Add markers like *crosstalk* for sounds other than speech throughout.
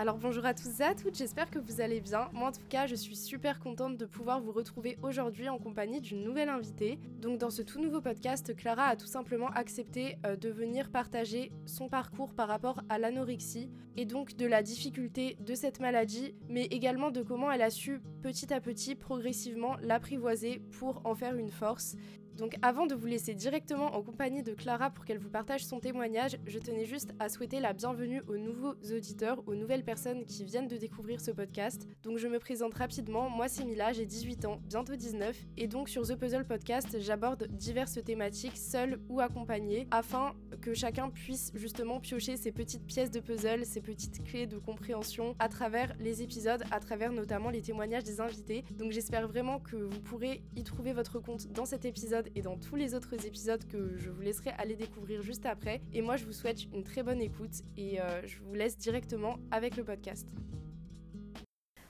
Alors bonjour à tous et à toutes, j'espère que vous allez bien. Moi en tout cas, je suis super contente de pouvoir vous retrouver aujourd'hui en compagnie d'une nouvelle invitée. Donc dans ce tout nouveau podcast, Clara a tout simplement accepté euh, de venir partager son parcours par rapport à l'anorexie et donc de la difficulté de cette maladie, mais également de comment elle a su petit à petit progressivement l'apprivoiser pour en faire une force donc avant de vous laisser directement en compagnie de Clara pour qu'elle vous partage son témoignage, je tenais juste à souhaiter la bienvenue aux nouveaux auditeurs, aux nouvelles personnes qui viennent de découvrir ce podcast. Donc je me présente rapidement, moi c'est Mila, j'ai 18 ans, bientôt 19, et donc sur The Puzzle Podcast, j'aborde diverses thématiques, seules ou accompagnées, afin que chacun puisse justement piocher ses petites pièces de puzzle, ses petites clés de compréhension à travers les épisodes, à travers notamment les témoignages des invités. Donc j'espère vraiment que vous pourrez y trouver votre compte dans cet épisode et dans tous les autres épisodes que je vous laisserai aller découvrir juste après. Et moi, je vous souhaite une très bonne écoute et euh, je vous laisse directement avec le podcast.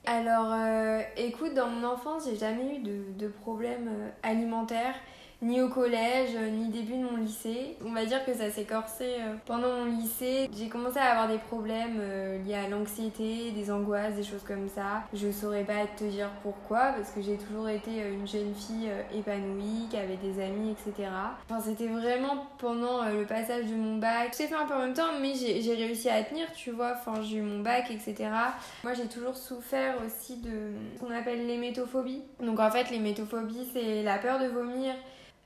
Alors, euh, écoute, dans mon enfance, j'ai jamais eu de, de problème euh, alimentaire ni au collège, ni début de mon lycée. On va dire que ça s'est corsé euh, pendant mon lycée. J'ai commencé à avoir des problèmes euh, liés à l'anxiété, des angoisses, des choses comme ça. Je saurais pas te dire pourquoi, parce que j'ai toujours été euh, une jeune fille épanouie, qui avait des amis, etc. Enfin, c'était vraiment pendant le passage de mon bac. J'ai fait un peu en même temps, mais j'ai réussi à tenir, tu vois. Enfin, j'ai eu mon bac, etc. Moi, j'ai toujours souffert aussi de ce qu'on appelle l'hémétophobie. Donc, en fait, l'hémétophobie, c'est la peur de vomir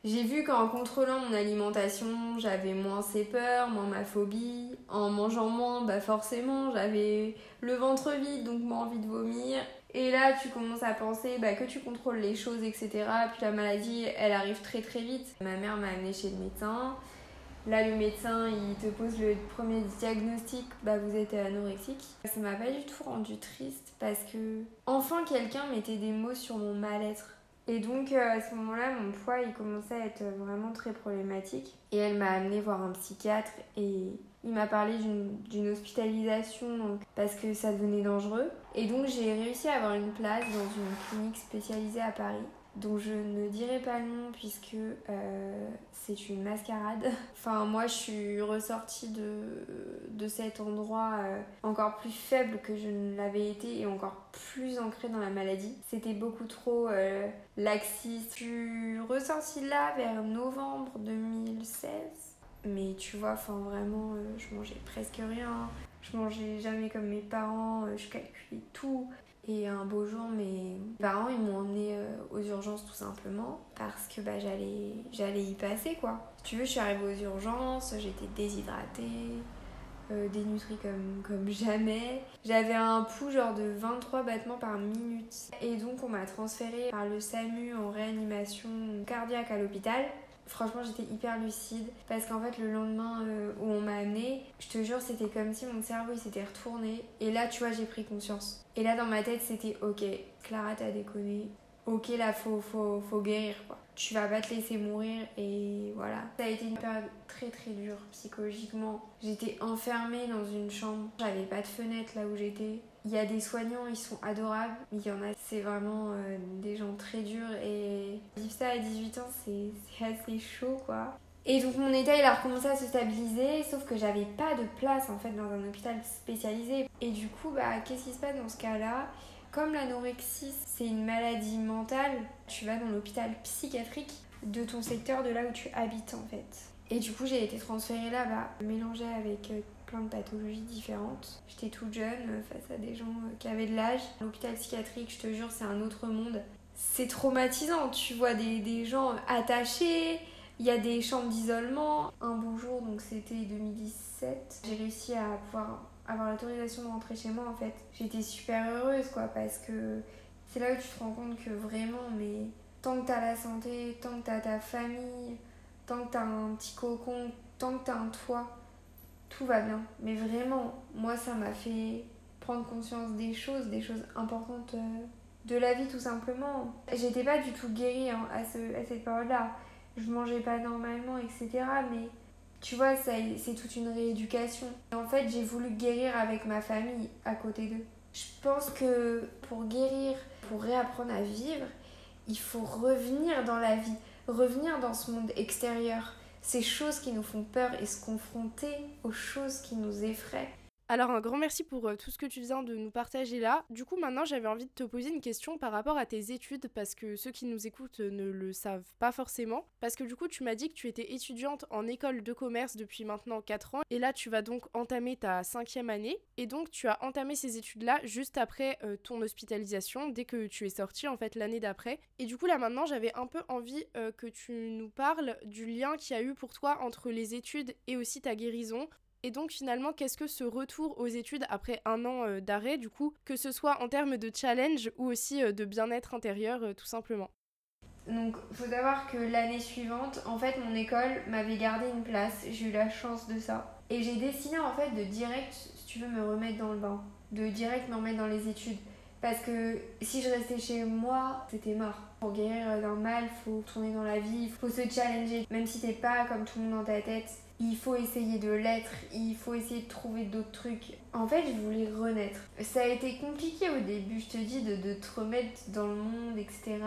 j'ai vu qu'en contrôlant mon alimentation, j'avais moins ces peurs, moins ma phobie. En mangeant moins, bah forcément, j'avais le ventre vide, donc moins envie de vomir. Et là, tu commences à penser bah, que tu contrôles les choses, etc. Puis la maladie, elle arrive très très vite. Ma mère m'a amenée chez le médecin. Là, le médecin, il te pose le premier diagnostic, bah vous êtes anorexique. Ça m'a pas du tout rendu triste parce que enfin quelqu'un mettait des mots sur mon mal-être. Et donc euh, à ce moment-là, mon poids il commençait à être vraiment très problématique. Et elle m'a amené voir un psychiatre et il m'a parlé d'une hospitalisation parce que ça devenait dangereux. Et donc j'ai réussi à avoir une place dans une clinique spécialisée à Paris dont je ne dirai pas le nom puisque euh, c'est une mascarade. *laughs* Enfin, moi, je suis ressortie de, de cet endroit euh, encore plus faible que je ne l'avais été et encore plus ancrée dans la maladie. C'était beaucoup trop euh, laxiste. Je suis ressortie là vers novembre 2016. Mais tu vois, enfin vraiment, je mangeais presque rien. Je mangeais jamais comme mes parents, je calculais tout. Et un beau jour, mes parents ils m'ont emmené euh, aux urgences tout simplement parce que bah, j'allais, j'allais y passer quoi. Si tu veux, je suis arrivée aux urgences, j'étais déshydratée, euh, dénutrie comme, jamais. J'avais un pouls genre de 23 battements par minute. Et donc on m'a transférée par le SAMU en réanimation cardiaque à l'hôpital. Franchement, j'étais hyper lucide parce qu'en fait, le lendemain euh, où on m'a amené, je te jure, c'était comme si mon cerveau il s'était retourné. Et là, tu vois, j'ai pris conscience. Et là, dans ma tête, c'était ok, Clara, t'as déconné. Ok, là, faut, faut, faut guérir quoi. Tu vas pas te laisser mourir et voilà. Ça a été une période très très dure psychologiquement. J'étais enfermée dans une chambre. J'avais pas de fenêtre là où j'étais. Il y a des soignants, ils sont adorables, il y en a, c'est vraiment euh, des gens très durs et vivre ça à 18 ans, c'est assez chaud quoi. Et donc mon état il a recommencé à se stabiliser, sauf que j'avais pas de place en fait dans un hôpital spécialisé. Et du coup, bah qu'est-ce qui se passe dans ce cas-là? Comme l'anorexie c'est une maladie mentale, tu vas dans l'hôpital psychiatrique de ton secteur, de là où tu habites en fait. Et du coup, j'ai été transférée là-bas, mélangée avec euh, plein de pathologies différentes. J'étais toute jeune euh, face à des gens euh, qui avaient de l'âge. L'hôpital psychiatrique, je te jure, c'est un autre monde. C'est traumatisant, tu vois des, des gens attachés, il y a des chambres d'isolement. Un beau jour, donc c'était 2017, j'ai réussi à pouvoir avoir l'autorisation de rentrer chez moi en fait. J'étais super heureuse quoi parce que c'est là où tu te rends compte que vraiment, mais tant que t'as la santé, tant que t'as ta famille, tant que t'as un petit cocon, tant que t'as un toit, tout va bien. Mais vraiment, moi, ça m'a fait prendre conscience des choses, des choses importantes euh, de la vie, tout simplement. J'étais pas du tout guérie hein, à, ce, à cette période-là. Je mangeais pas normalement, etc. Mais tu vois, c'est toute une rééducation. En fait, j'ai voulu guérir avec ma famille à côté d'eux. Je pense que pour guérir, pour réapprendre à vivre, il faut revenir dans la vie, revenir dans ce monde extérieur ces choses qui nous font peur et se confronter aux choses qui nous effraient. Alors un grand merci pour euh, tout ce que tu viens de nous partager là. Du coup maintenant j'avais envie de te poser une question par rapport à tes études parce que ceux qui nous écoutent ne le savent pas forcément. Parce que du coup tu m'as dit que tu étais étudiante en école de commerce depuis maintenant 4 ans et là tu vas donc entamer ta cinquième année et donc tu as entamé ces études là juste après euh, ton hospitalisation dès que tu es sortie en fait l'année d'après. Et du coup là maintenant j'avais un peu envie euh, que tu nous parles du lien qu'il y a eu pour toi entre les études et aussi ta guérison et donc finalement, qu'est-ce que ce retour aux études après un an euh, d'arrêt, du coup, que ce soit en termes de challenge ou aussi euh, de bien-être intérieur, euh, tout simplement donc, faut savoir que l'année suivante, en fait, mon école m'avait gardé une place. J'ai eu la chance de ça. Et j'ai décidé, en fait, de direct, si tu veux, me remettre dans le bain. De direct me remettre dans les études. Parce que si je restais chez moi, c'était mort. Pour guérir d'un mal, faut tourner dans la vie, faut se challenger. Même si t'es pas comme tout le monde dans ta tête, il faut essayer de l'être, il faut essayer de trouver d'autres trucs. En fait, je voulais renaître. Ça a été compliqué au début, je te dis, de, de te remettre dans le monde, etc.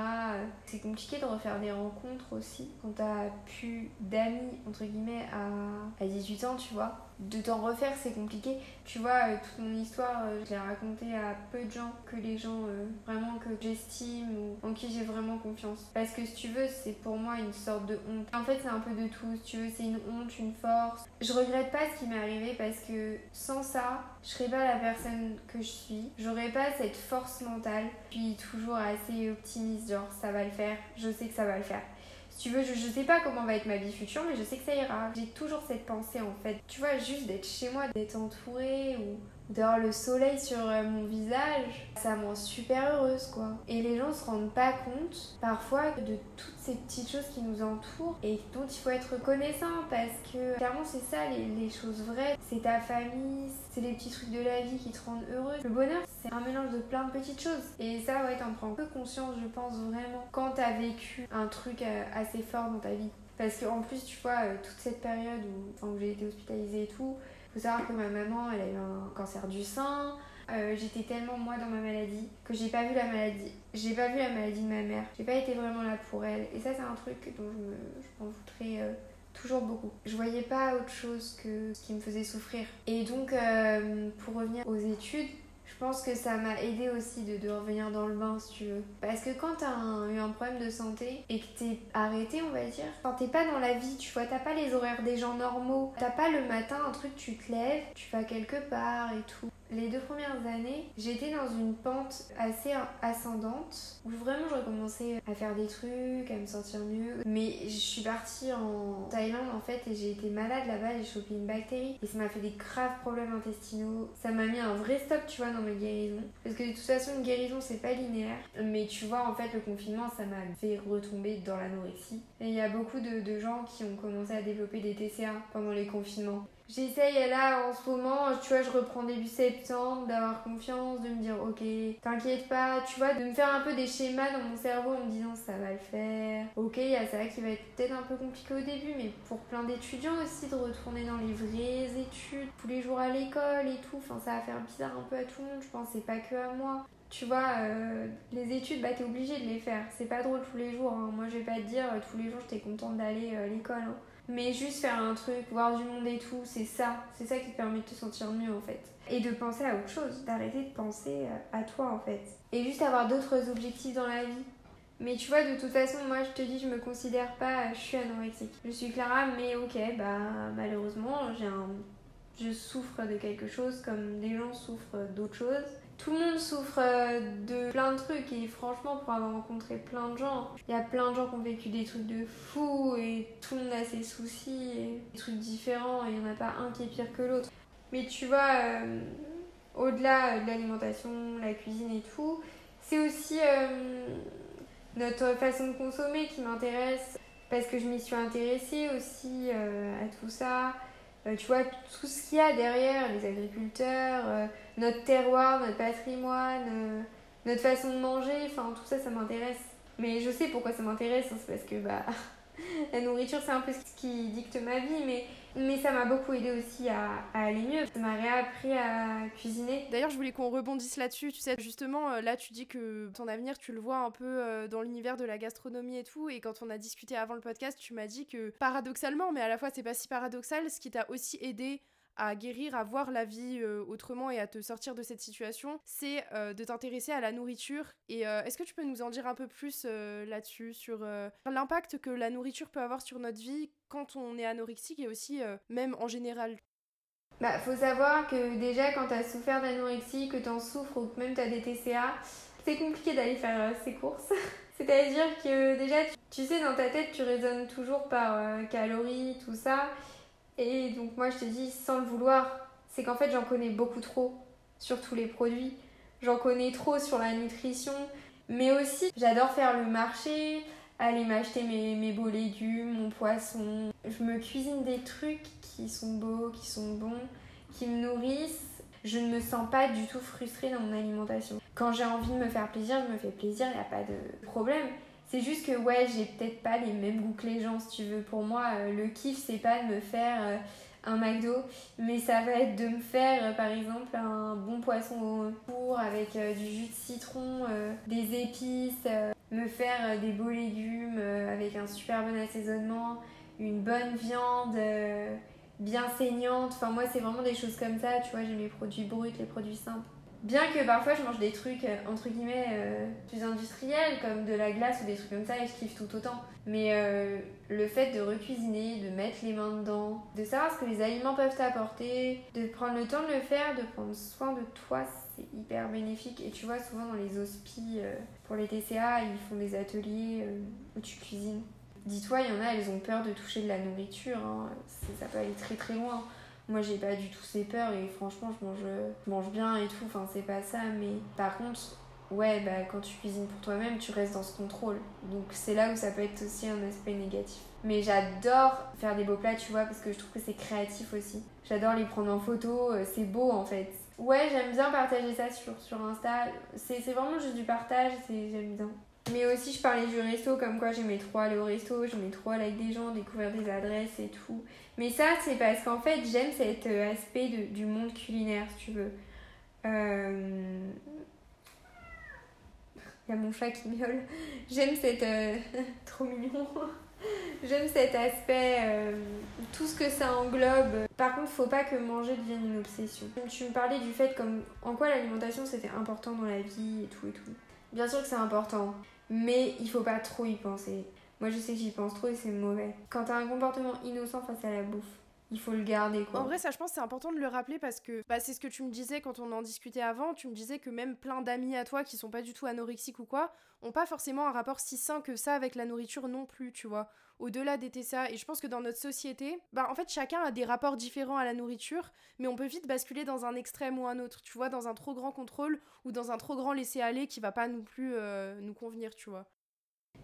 C'est compliqué de refaire des rencontres aussi. Quand t'as plus d'amis, entre guillemets, à, à 18 ans, tu vois de t'en refaire, c'est compliqué. Tu vois, euh, toute mon histoire, euh, je l'ai racontée à peu de gens, que les gens euh, vraiment que j'estime ou en qui j'ai vraiment confiance. Parce que si tu veux, c'est pour moi une sorte de honte. En fait, c'est un peu de tout. Si tu veux, c'est une honte, une force. Je regrette pas ce qui m'est arrivé parce que sans ça, je serais pas la personne que je suis. J'aurais pas cette force mentale. Puis toujours assez optimiste, genre ça va le faire, je sais que ça va le faire tu veux, je, je sais pas comment va être ma vie future, mais je sais que ça ira. J'ai toujours cette pensée en fait. Tu vois, juste d'être chez moi, d'être entourée ou d'avoir le soleil sur euh, mon visage, ça me rend super heureuse quoi. Et les gens se rendent pas compte parfois de toutes ces petites choses qui nous entourent et dont il faut être reconnaissant parce que clairement c'est ça les, choses vraies. C'est ta famille, c'est les petits trucs de la vie qui te rendent heureuse. Le bonheur c'est un mélange de plein de petites choses et ça ouais t'en prends peu conscience je pense vraiment quand t'as vécu un truc euh, assez fort dans ta vie. Parce qu'en plus, tu vois, euh, toute cette période où, où j'ai été hospitalisée et tout, faut savoir que ma maman, elle a eu un cancer du sein. Euh, j'étais tellement moi dans ma maladie que j'ai pas vu la maladie. J'ai pas vu la maladie de ma mère. J'ai pas été vraiment là pour elle. Et ça, c'est un truc dont je, me, m'en voudrais euh, toujours beaucoup. Je voyais pas autre chose que ce qui me faisait souffrir. Et donc, euh, pour revenir aux études, pense que ça m'a aidé aussi de, de, revenir dans le bain si tu veux. Parce que quand t'as eu un problème de santé et que t'es arrêté, on va dire, quand t'es pas dans la vie, tu vois, t'as pas les horaires des gens normaux, t'as pas le matin un truc, tu te lèves, tu vas quelque part et tout. Les deux premières années, j'étais dans une pente assez ascendante où vraiment je recommençais à faire des trucs, à me sentir mieux. Mais je suis partie en Thaïlande en fait et j'ai été malade là-bas, j'ai chopé une bactérie et ça m'a fait des graves problèmes intestinaux. Ça m'a mis un vrai stop, tu vois, dans mes guérisons. Parce que de toute façon, une guérison c'est pas linéaire. Mais tu vois, en fait, le confinement ça m'a fait retomber dans l'anorexie. Et il y a beaucoup de, de gens qui ont commencé à développer des TCA pendant les confinements. J'essaye là en ce moment, tu vois, je reprends début septembre, d'avoir confiance, de me dire ok, t'inquiète pas, tu vois, de me faire un peu des schémas dans mon cerveau en me disant ça va le faire. Ok, il y a ça qui va être peut-être un peu compliqué au début, mais pour plein d'étudiants aussi, de retourner dans les vraies études, tous les jours à l'école et tout, enfin ça va faire bizarre un peu à tout le monde, je pense, c'est pas que à moi. Tu vois, euh, les études, bah t'es obligé de les faire. C'est pas drôle tous les jours. Hein. Moi, je vais pas te dire tous les jours j'étais contente d'aller euh, à l'école. Hein. Mais juste faire un truc, voir du monde et tout, c'est ça. C'est ça qui te permet de te sentir mieux en fait. Et de penser à autre chose, d'arrêter de penser à toi en fait. Et juste avoir d'autres objectifs dans la vie. Mais tu vois, de toute façon, moi je te dis, je me considère pas, je suis anorexique. Je suis Clara, mais ok, bah malheureusement, j'ai un. Je souffre de quelque chose comme des gens souffrent d'autres choses tout le monde souffre euh, de plein de trucs et franchement pour avoir rencontré plein de gens, il y a plein de gens qui ont vécu des trucs de fou et tout le monde a ses soucis et des trucs différents et il n'y en a pas un qui est pire que l'autre. Mais tu vois, euh, au-delà de l'alimentation, la cuisine et tout, c'est aussi euh, notre façon de consommer qui m'intéresse parce que je m'y suis intéressée aussi à tout ça. Euh, tu vois, tout ce qu'il y a derrière, les agriculteurs, euh, notre terroir, notre patrimoine, euh, notre façon de manger, enfin tout ça, ça m'intéresse. Mais je sais pourquoi ça m'intéresse, hein, c'est parce que bah, *laughs* la nourriture, c'est un peu ce qui dicte ma vie, mais mais ça m'a beaucoup aidé aussi à, aller mieux. Ça m'a réappris à cuisiner. D'ailleurs, je voulais qu'on rebondisse là-dessus. Tu sais, justement, euh, là, tu dis que ton avenir, tu le vois un peu euh, dans l'univers de la gastronomie et tout. Et quand on a discuté avant le podcast, tu m'as dit que paradoxalement, mais à la fois, c'est pas si paradoxal, ce qui t'a aussi aidé à guérir, à voir la vie euh, autrement et à te sortir de cette situation, c'est euh, de t'intéresser à la nourriture. Et est-ce que tu peux nous en dire un peu plus là-dessus, sur l'impact que la nourriture peut avoir sur notre vie quand on est anorexique et aussi même en général? Bah, faut savoir que déjà, quand tu as souffert d'anorexie, que tu en souffres ou que même tu as des TCA, c'est compliqué d'aller faire ses courses. *laughs* C'est-à-dire que déjà, tu, sais, dans ta tête, tu raisonnes toujours par calories, tout ça. Et donc moi je te dis sans le vouloir, c'est qu'en fait j'en connais beaucoup trop sur tous les produits. J'en connais trop sur la nutrition. Mais aussi j'adore faire le marché, aller m'acheter mes, mes beaux légumes, mon poisson. Je me cuisine des trucs qui sont beaux, qui sont bons, qui me nourrissent. Je ne me sens pas du tout frustrée dans mon alimentation. Quand j'ai envie de me faire plaisir, je me fais plaisir, il n'y a pas de problème. C'est juste que ouais, j'ai peut-être pas les mêmes goûts que les gens, si tu veux. Pour moi, euh, le kiff, c'est pas de me faire euh, un McDo, mais ça va être de me faire, euh, par exemple, un bon poisson au four avec du jus de citron, des épices, me faire des beaux légumes avec un super bon assaisonnement, une bonne viande bien saignante. Enfin, moi, c'est vraiment des choses comme ça, tu vois. J'ai mes produits bruts, les produits simples. Bien que parfois je mange des trucs euh, entre guillemets euh, plus industriels comme de la glace ou des trucs comme ça et je kiffe tout autant. Mais euh, le fait de recuisiner, de mettre les mains dedans, de savoir ce que les aliments peuvent t'apporter, de prendre le temps de le faire, de prendre soin de toi, c'est hyper bénéfique. Et tu vois, souvent dans les hospices pour les TCA, ils font des ateliers où tu cuisines. Dis-toi, il y en a, elles ont peur de toucher de la nourriture. Hein. Ça peut aller très très loin. Moi, j'ai pas du tout ces peurs et franchement, je mange, je mange bien et tout. Enfin, c'est pas ça. Mais par contre, ouais, bah, quand tu cuisines pour toi-même, tu restes dans ce contrôle. Donc, c'est là où ça peut être aussi un aspect négatif. Mais j'adore faire des beaux plats, tu vois, parce que je trouve que c'est créatif aussi. J'adore les prendre en photo, euh, c'est beau en fait. Ouais, j'aime bien partager ça sur, sur Insta. C'est vraiment juste du partage, j'aime bien. Mais aussi, je parlais du resto, comme quoi j'aimais trop aller au resto, j'aimais trop aller avec des gens, découvrir des adresses et tout. Mais ça, c'est parce qu'en fait, j'aime cet euh, aspect de, du monde culinaire, si tu veux. Euh... Il y a mon chat qui miaule. J'aime cette. Euh, *laughs* trop mignon. J'aime cet aspect, euh, tout ce que ça englobe. Par contre, faut pas que manger devienne une obsession. Tu me parlais du fait comme en quoi l'alimentation c'était important dans la vie et tout et tout. Bien sûr que c'est important mais il faut pas trop y penser. Moi, je sais que j'y pense trop et c'est mauvais. Quand t'as un comportement innocent face à la bouffe, il faut le garder quoi. En vrai, ça je pense c'est important de le rappeler parce que bah, c'est ce que tu me disais quand on en discutait avant. Tu me disais que même plein d'amis à toi qui sont pas du tout anorexiques ou quoi, ont pas forcément un rapport si sain que ça avec la nourriture non plus, tu vois. Au-delà des TSA. Et je pense que dans notre société, bah en fait chacun a des rapports différents à la nourriture, mais on peut vite basculer dans un extrême ou un autre, tu vois, dans un trop grand contrôle ou dans un trop grand laisser-aller qui va pas non plus euh, nous convenir, tu vois.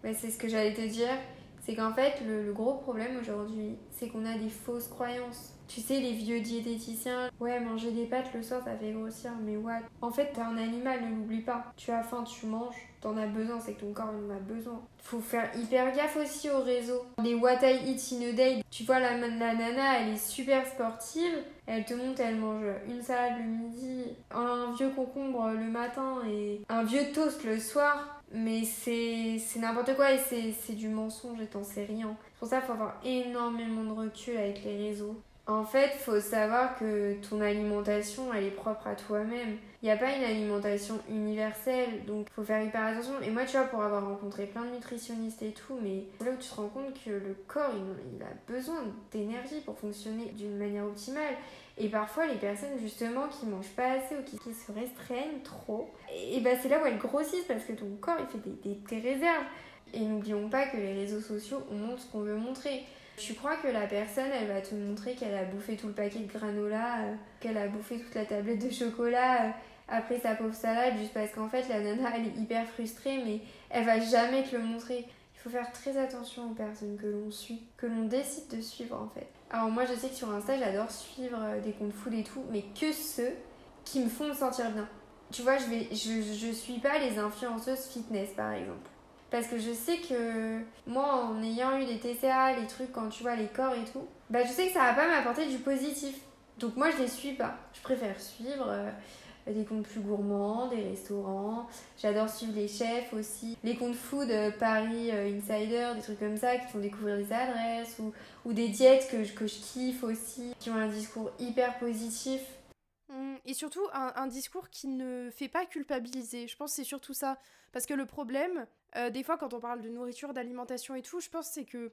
C'est ce que j'allais te dire c'est qu'en fait, le, gros problème aujourd'hui, c'est qu'on a des fausses croyances. Tu sais, les vieux diététiciens, ouais, manger des pâtes le soir, ça fait grossir, mais what? En fait, t'es un animal, ne l'oublie pas. Tu as faim, tu manges, t'en as besoin, c'est que ton corps en a besoin. Faut faire hyper gaffe aussi au réseau. Les what I eat in a day, tu vois, la, la nana, elle est super sportive, elle te montre, elle mange une salade le midi, un vieux concombre le matin et un vieux toast le soir mais c'est n'importe quoi et c'est du mensonge t'en sais rien. Pour ça, il faut avoir énormément de recul avec les réseaux. En fait, faut savoir que ton alimentation, elle est propre à toi-même. Il n'y a pas une alimentation universelle, donc faut faire hyper attention. Et moi, tu vois, pour avoir rencontré plein de nutritionnistes et tout, mais là où tu te rends compte que le corps, il, a besoin d'énergie pour fonctionner d'une manière optimale. Et parfois, les personnes justement qui mangent pas assez ou qui, se restreignent trop, et, bah c'est là où elles grossissent parce que ton corps il fait des, des, réserves. Et n'oublions pas que les réseaux sociaux, on montre ce qu'on veut montrer. Tu crois que la personne, elle va te montrer qu'elle a bouffé tout le paquet de granola, euh, qu'elle a bouffé toute la tablette de chocolat euh, après sa pauvre salade, juste parce qu'en fait la nana elle est hyper frustrée, mais elle va jamais te le montrer. Il faut faire très attention aux personnes que l'on suit, que l'on décide de suivre en fait. Alors moi je sais que sur Insta j'adore suivre euh, des comptes food et tout, mais que ceux qui me font me sentir bien. Tu vois, je, vais, je, je suis pas les influenceuses fitness par exemple. Parce que je sais que moi, en ayant eu des TCA, les trucs, quand tu vois les corps et tout, bah je sais que ça va pas m'apporter du positif. Donc moi, je les suis pas. Je préfère suivre euh, des comptes plus gourmands, des restaurants. J'adore suivre les chefs aussi. Les comptes food Paris Insider, des trucs comme ça qui font découvrir des adresses ou, ou des diètes que, que je kiffe aussi, qui ont un discours hyper positif. Et surtout un, discours qui ne fait pas culpabiliser. Je pense que c'est surtout ça. Parce que le problème, des fois quand on parle de nourriture, d'alimentation et tout, je pense c'est que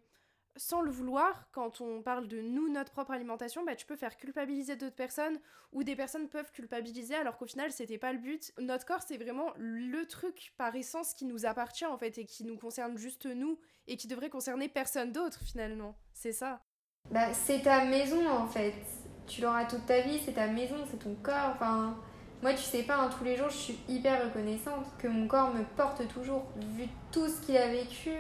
sans le vouloir, quand on parle de nous, notre propre alimentation, bah, tu peux faire culpabiliser d'autres personnes ou des personnes peuvent culpabiliser alors qu'au final c'était pas le but. Notre corps c'est vraiment le truc par essence qui nous appartient en fait et qui nous concerne juste nous et qui devrait concerner personne d'autre finalement. C'est ça. Bah, c'est ta maison en fait. Tu l'auras toute ta vie, c'est ta maison, c'est ton corps. Enfin, moi tu sais pas, hein, tous les jours je suis hyper reconnaissante que mon corps me porte toujours vu tout ce qu'il a vécu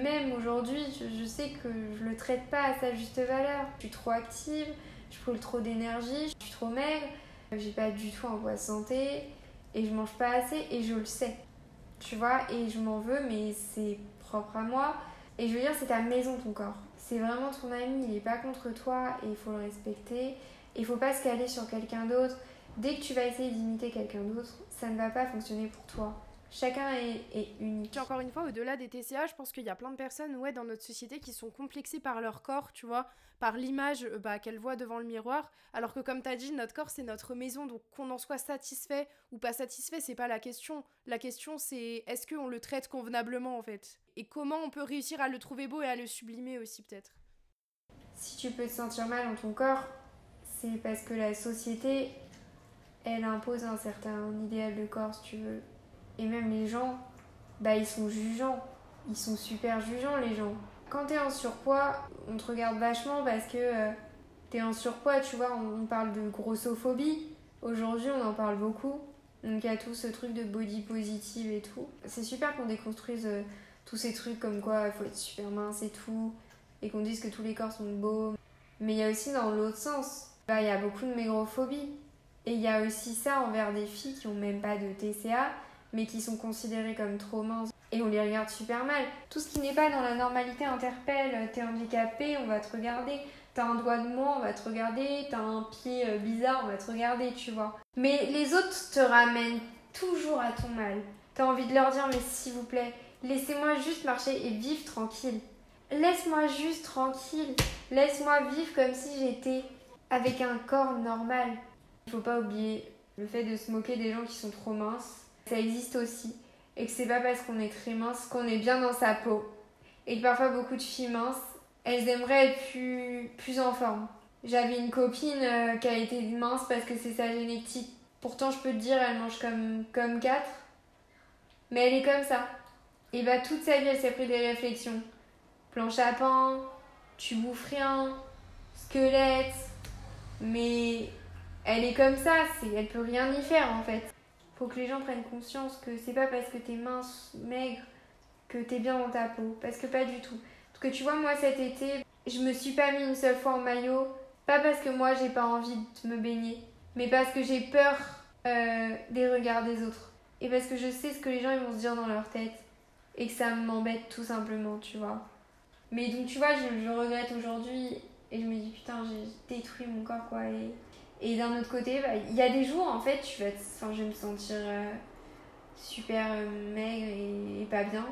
même aujourd'hui, je, sais que je le traite pas à sa juste valeur. Je suis trop active, je brûle trop d'énergie, je suis trop maigre, j'ai pas du tout un poids santé et je mange pas assez et je le sais. Tu vois, et je m'en veux, mais c'est propre à moi. Et je veux dire, c'est ta maison, ton corps. C'est vraiment ton ami, il est pas contre toi et il faut le respecter. Il faut pas se caler sur quelqu'un d'autre. Dès que tu vas essayer d'imiter quelqu'un d'autre, ça ne va pas fonctionner pour toi. Chacun est, est unique. encore une fois, au-delà des TCA, je pense qu'il y a plein de personnes ouais, dans notre société qui sont complexées par leur corps, tu vois, par l'image euh, bah, qu'elles voient devant le miroir. Alors que, comme tu as dit, notre corps, c'est notre maison. Donc, qu'on en soit satisfait ou pas satisfait, c'est pas la question. La question, c'est est-ce qu'on le traite convenablement, en fait? Et comment on peut réussir à le trouver beau et à le sublimer aussi, peut-être? Si tu peux te sentir mal dans ton corps, c'est parce que la société, elle impose un certain idéal de corps, si tu veux et même les gens, bah ils sont jugeants. Ils sont super jugeants les gens. Quand t'es en surpoids, on te regarde vachement parce que euh, t'es en surpoids, tu vois, on, parle de grossophobie. Aujourd'hui, on en parle beaucoup. Donc il y a tout ce truc de body positive et tout. C'est super qu'on déconstruise euh, tous ces trucs comme quoi il faut être super mince et tout. Et qu'on dise que tous les corps sont beaux. Mais il y a aussi dans l'autre sens, bah, il y a beaucoup de mégrophobie. Et il y a aussi ça envers des filles qui ont même pas de TCA mais qui sont considérés comme trop minces et on les regarde super mal. Tout ce qui n'est pas dans la normalité interpelle. T'es handicapé, on va te regarder. T'as un doigt de moins, on va te regarder. T'as un pied euh, bizarre, on va te regarder, tu vois. Mais les autres te ramènent toujours à ton mal. T'as envie de leur dire, mais s'il vous plaît, laissez-moi juste marcher et vivre tranquille. Laisse-moi juste tranquille. Laisse-moi vivre comme si j'étais avec un corps normal. Il faut pas oublier le fait de se moquer des gens qui sont trop minces ça existe aussi et que c'est pas parce qu'on est très mince qu'on est bien dans sa peau et que parfois beaucoup de filles minces elles aimeraient être plus, plus en forme. J'avais une copine euh, qui a été mince parce que c'est sa génétique. Pourtant, je peux te dire, elle mange comme, comme 4. Mais elle est comme ça. Et bah, toute sa vie, elle s'est pris des réflexions. Planche à pain, tu bouffes rien, squelette. Mais elle est comme ça, c'est, elle peut rien y faire en fait faut que les gens prennent conscience que c'est pas parce que t'es mince, maigre, que t'es bien dans ta peau. Parce que pas du tout. Parce que tu vois, moi cet été, je me suis pas mis une seule fois en maillot. Pas parce que moi j'ai pas envie de me baigner, mais parce que j'ai peur euh, des regards des autres. Et parce que je sais ce que les gens ils vont se dire dans leur tête. Et que ça m'embête tout simplement, tu vois. Mais donc tu vois, je, je regrette aujourd'hui et je me dis putain, j'ai détruit mon corps quoi. Et et d'un autre côté, bah, il y a des jours, en fait, je vais, enfin, je vais me sentir euh, super euh, maigre et, pas bien.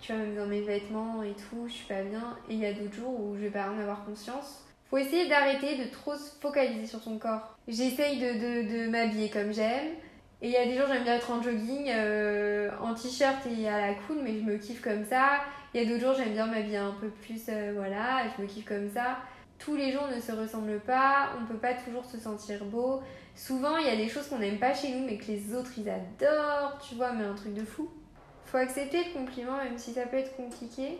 Tu vois, même dans mes vêtements et tout, je suis pas bien. Et il y a d'autres jours où je vais pas en avoir conscience. Faut essayer d'arrêter de trop se focaliser sur son corps. J'essaye de, de, de m'habiller comme j'aime. Et il y a des jours, j'aime bien être en jogging, euh, en t-shirt et à la cool, mais je me kiffe comme ça. Il y a d'autres jours, j'aime bien m'habiller un peu plus, voilà, je me kiffe comme ça tous les jours ne se ressemblent pas, on peut pas toujours se sentir beau. Souvent, il y a des choses qu'on n'aime pas chez nous, mais que les autres ils adorent, tu vois, mais un truc de fou. Faut accepter le compliment, même si ça peut être compliqué.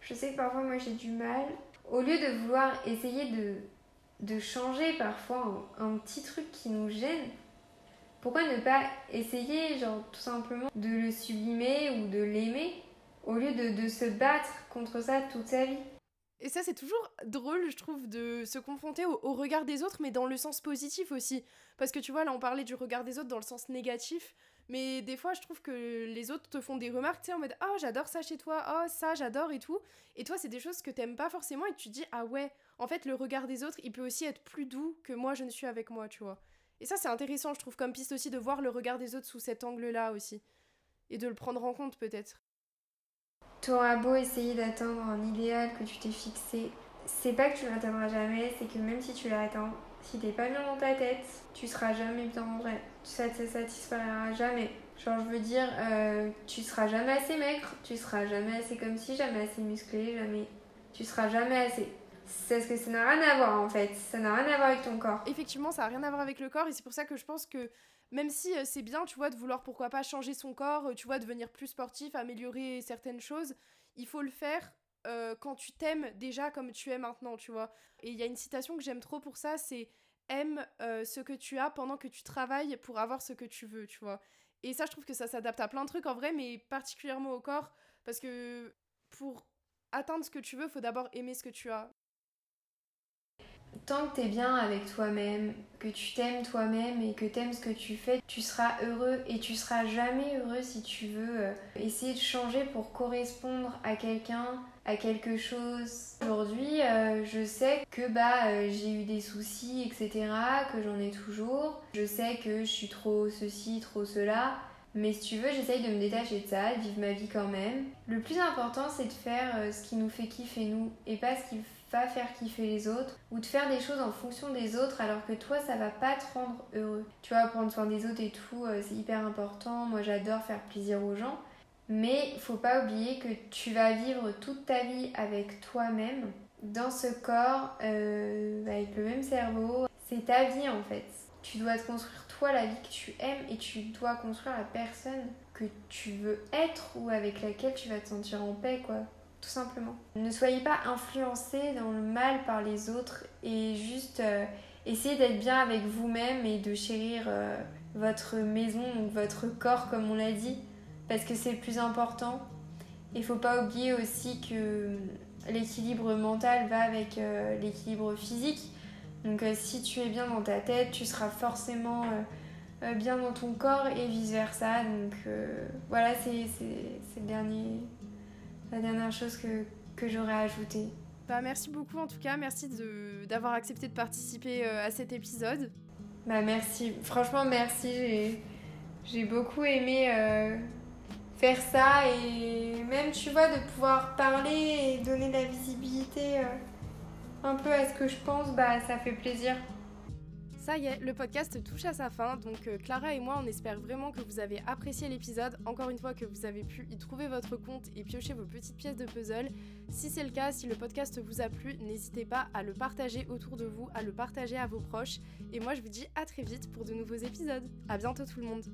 Je sais que parfois, moi j'ai du mal. Au lieu de vouloir essayer de, de changer parfois un, petit truc qui nous gêne, pourquoi ne pas essayer, genre, tout simplement de le sublimer ou de l'aimer, au lieu de se battre contre ça toute sa vie? Et ça, c'est toujours drôle, je trouve, de se confronter au, regard des autres, mais dans le sens positif aussi. Parce que tu vois, là, on parlait du regard des autres dans le sens négatif, mais des fois, je trouve que les autres te font des remarques, tu sais, en mode Oh, j'adore ça chez toi, oh, ça, j'adore et tout. Et toi, c'est des choses que t'aimes pas forcément et tu te dis Ah ouais, en fait, le regard des autres, il peut aussi être plus doux que moi, je ne suis avec moi, tu vois. Et ça, c'est intéressant, je trouve, comme piste aussi de voir le regard des autres sous cet angle-là aussi. Et de le prendre en compte peut-être. T'auras beau essayer d'atteindre un idéal que tu t'es fixé, c'est pas que tu l'atteindras jamais, c'est que même si tu l'atteins, si t'es pas bien dans ta tête, tu seras jamais bien en vrai. Ça te satisfera jamais. Genre, je veux dire, euh, tu seras jamais assez maigre, tu seras jamais assez comme si, jamais assez musclé, jamais. Tu seras jamais assez. C'est ce que ça n'a rien à voir en fait. Ça n'a rien à voir avec ton corps. Effectivement, ça n'a rien à voir avec le corps et c'est pour ça que je pense que même si euh, c'est bien, tu vois, de vouloir pourquoi pas changer son corps, euh, tu vois, devenir plus sportif, améliorer certaines choses, il faut le faire quand tu t'aimes déjà comme tu es maintenant, tu vois. Et il y a une citation que j'aime trop pour ça, c'est aime ce que tu as pendant que tu travailles pour avoir ce que tu veux, tu vois. Et ça, je trouve que ça s'adapte à plein de trucs en vrai, mais particulièrement au corps, parce que pour atteindre ce que tu veux, faut d'abord aimer ce que tu as. Tant que tu es bien avec toi-même, que tu t'aimes toi-même et que tu aimes ce que tu fais, tu seras heureux et tu seras jamais heureux si tu veux euh, essayer de changer pour correspondre à quelqu'un, à quelque chose. Aujourd'hui, euh, je sais que bah euh, j'ai eu des soucis, etc., que j'en ai toujours. Je sais que je suis trop ceci, trop cela. Mais si tu veux, j'essaye de me détacher de ça, de vivre ma vie quand même. Le plus important, c'est de faire ce qui nous fait kiffer nous et pas ce qui pas faire kiffer les autres ou de faire des choses en fonction des autres alors que toi ça va pas te rendre heureux. Tu vois, prendre soin des autres et tout, euh, c'est hyper important. Moi j'adore faire plaisir aux gens. Mais faut pas oublier que tu vas vivre toute ta vie avec toi-même, dans ce corps, euh, avec le même cerveau. C'est ta vie en fait. Tu dois te construire toi la vie que tu aimes et tu dois construire la personne que tu veux être ou avec laquelle tu vas te sentir en paix quoi tout simplement. Ne soyez pas influencés dans le mal par les autres et juste euh, essayez d'être bien avec vous-même et de chérir euh, votre maison, donc votre corps comme on l'a dit, parce que c'est le plus important. Il faut pas oublier aussi que l'équilibre mental va avec euh, l'équilibre physique. Donc si tu es bien dans ta tête, tu seras forcément bien dans ton corps et vice-versa. Donc voilà, c'est le dernier la dernière chose que, que j'aurais ajouté. Bah, merci beaucoup en tout cas, merci d'avoir accepté de participer euh, à cet épisode. Bah merci, franchement merci, j'ai beaucoup aimé euh, faire ça et même tu vois de pouvoir parler et donner de la visibilité euh, un peu à ce que je pense, bah ça fait plaisir. Ça y est, le podcast touche à sa fin, donc euh, Clara et moi on espère vraiment que vous avez apprécié l'épisode, encore une fois que vous avez pu y trouver votre compte et piocher vos petites pièces de puzzle. Si c'est le cas, si le podcast vous a plu, n'hésitez pas à le partager autour de vous, à le partager à vos proches, et moi je vous dis à très vite pour de nouveaux épisodes. À bientôt tout le monde